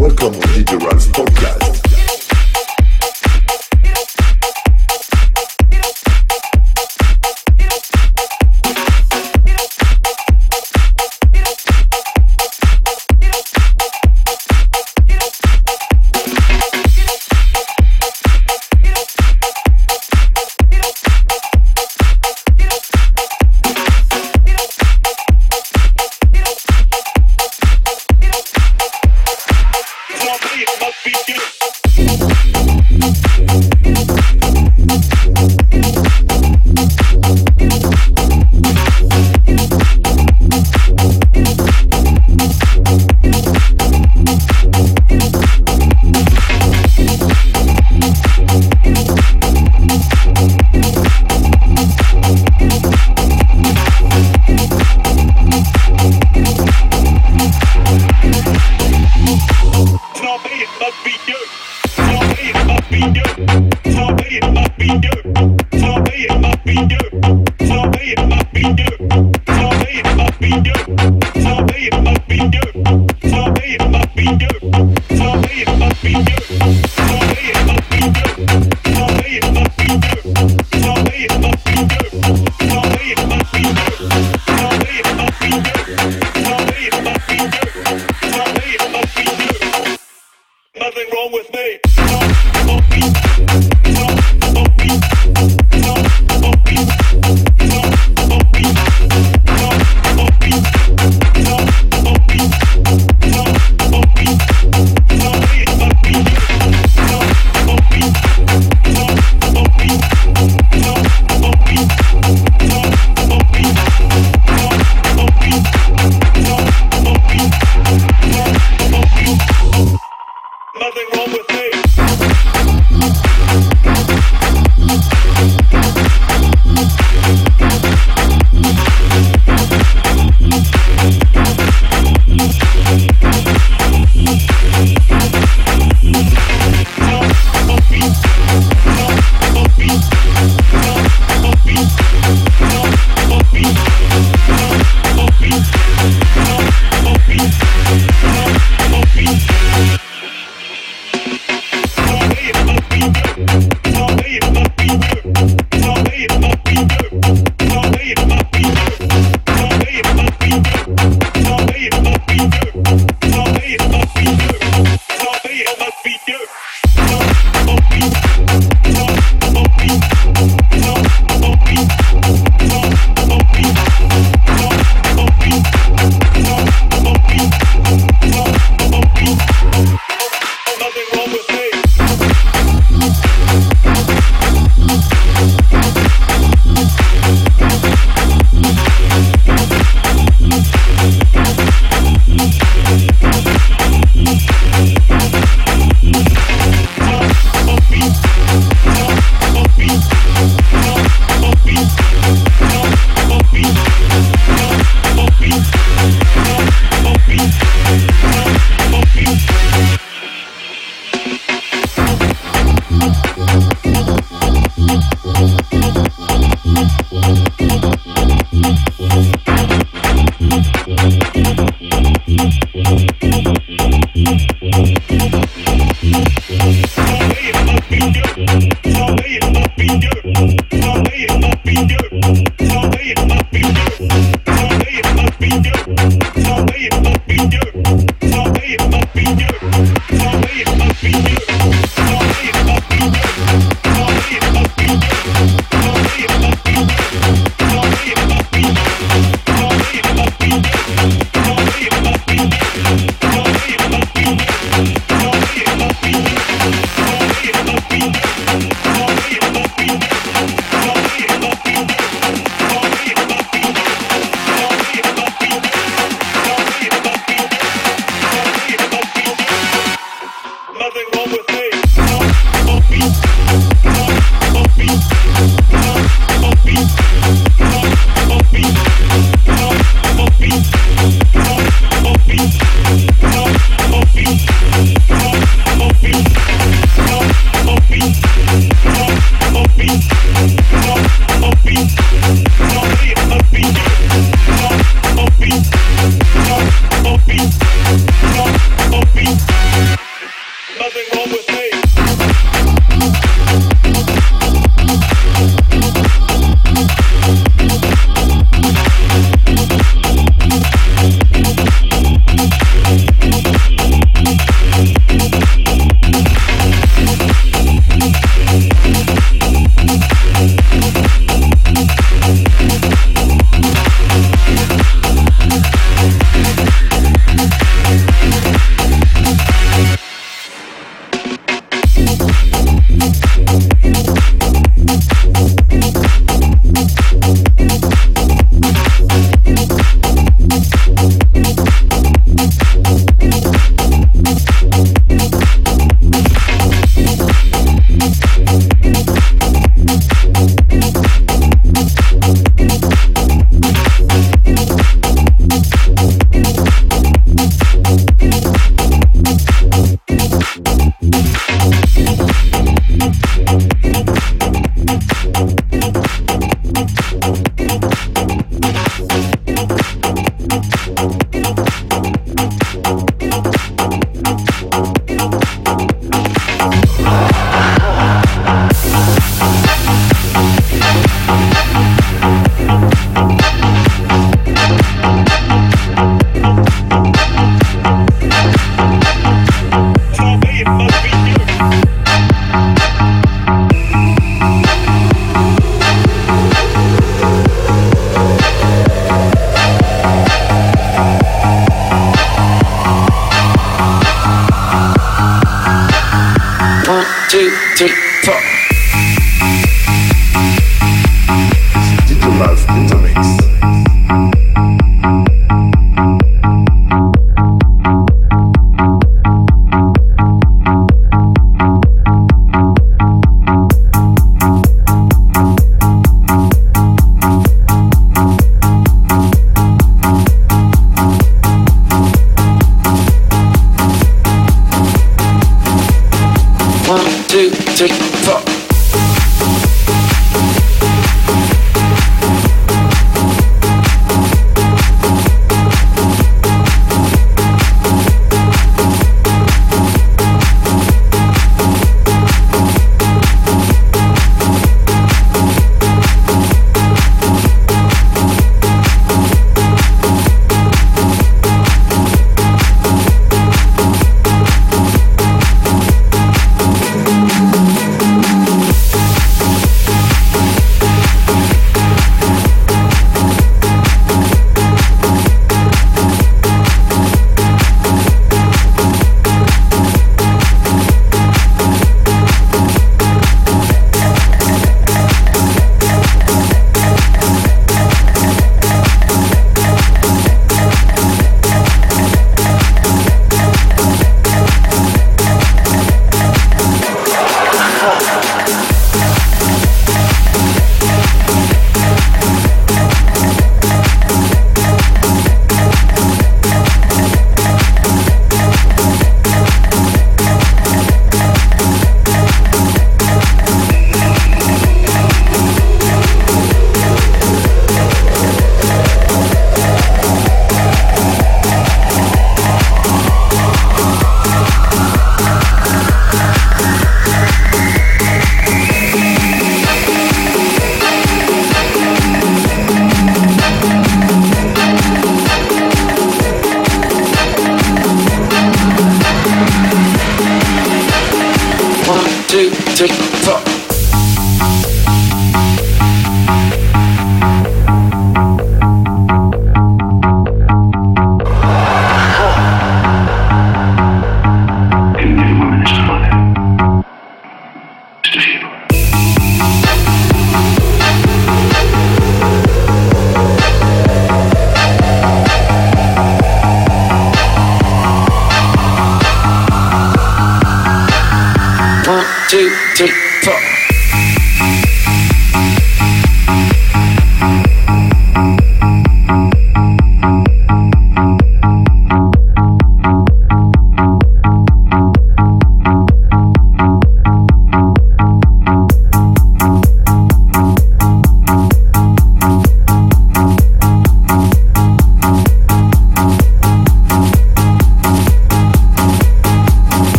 Welcome DJ Ralph's podcast.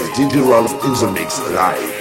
Is DJ Ralph in the mix live.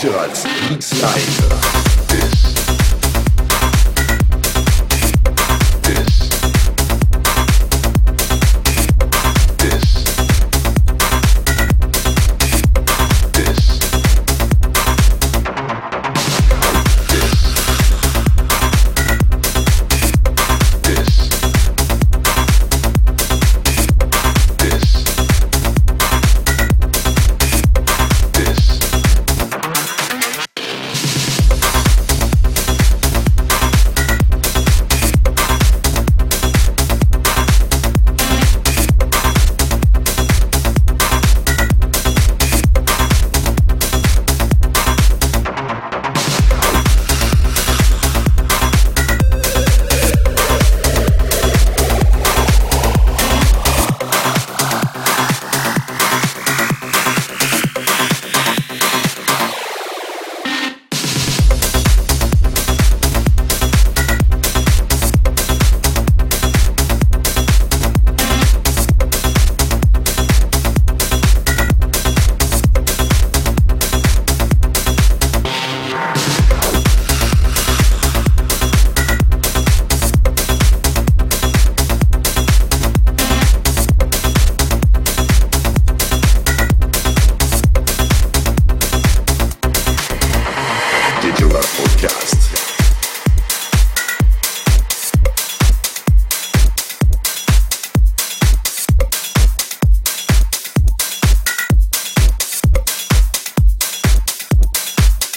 Features, Mix Live.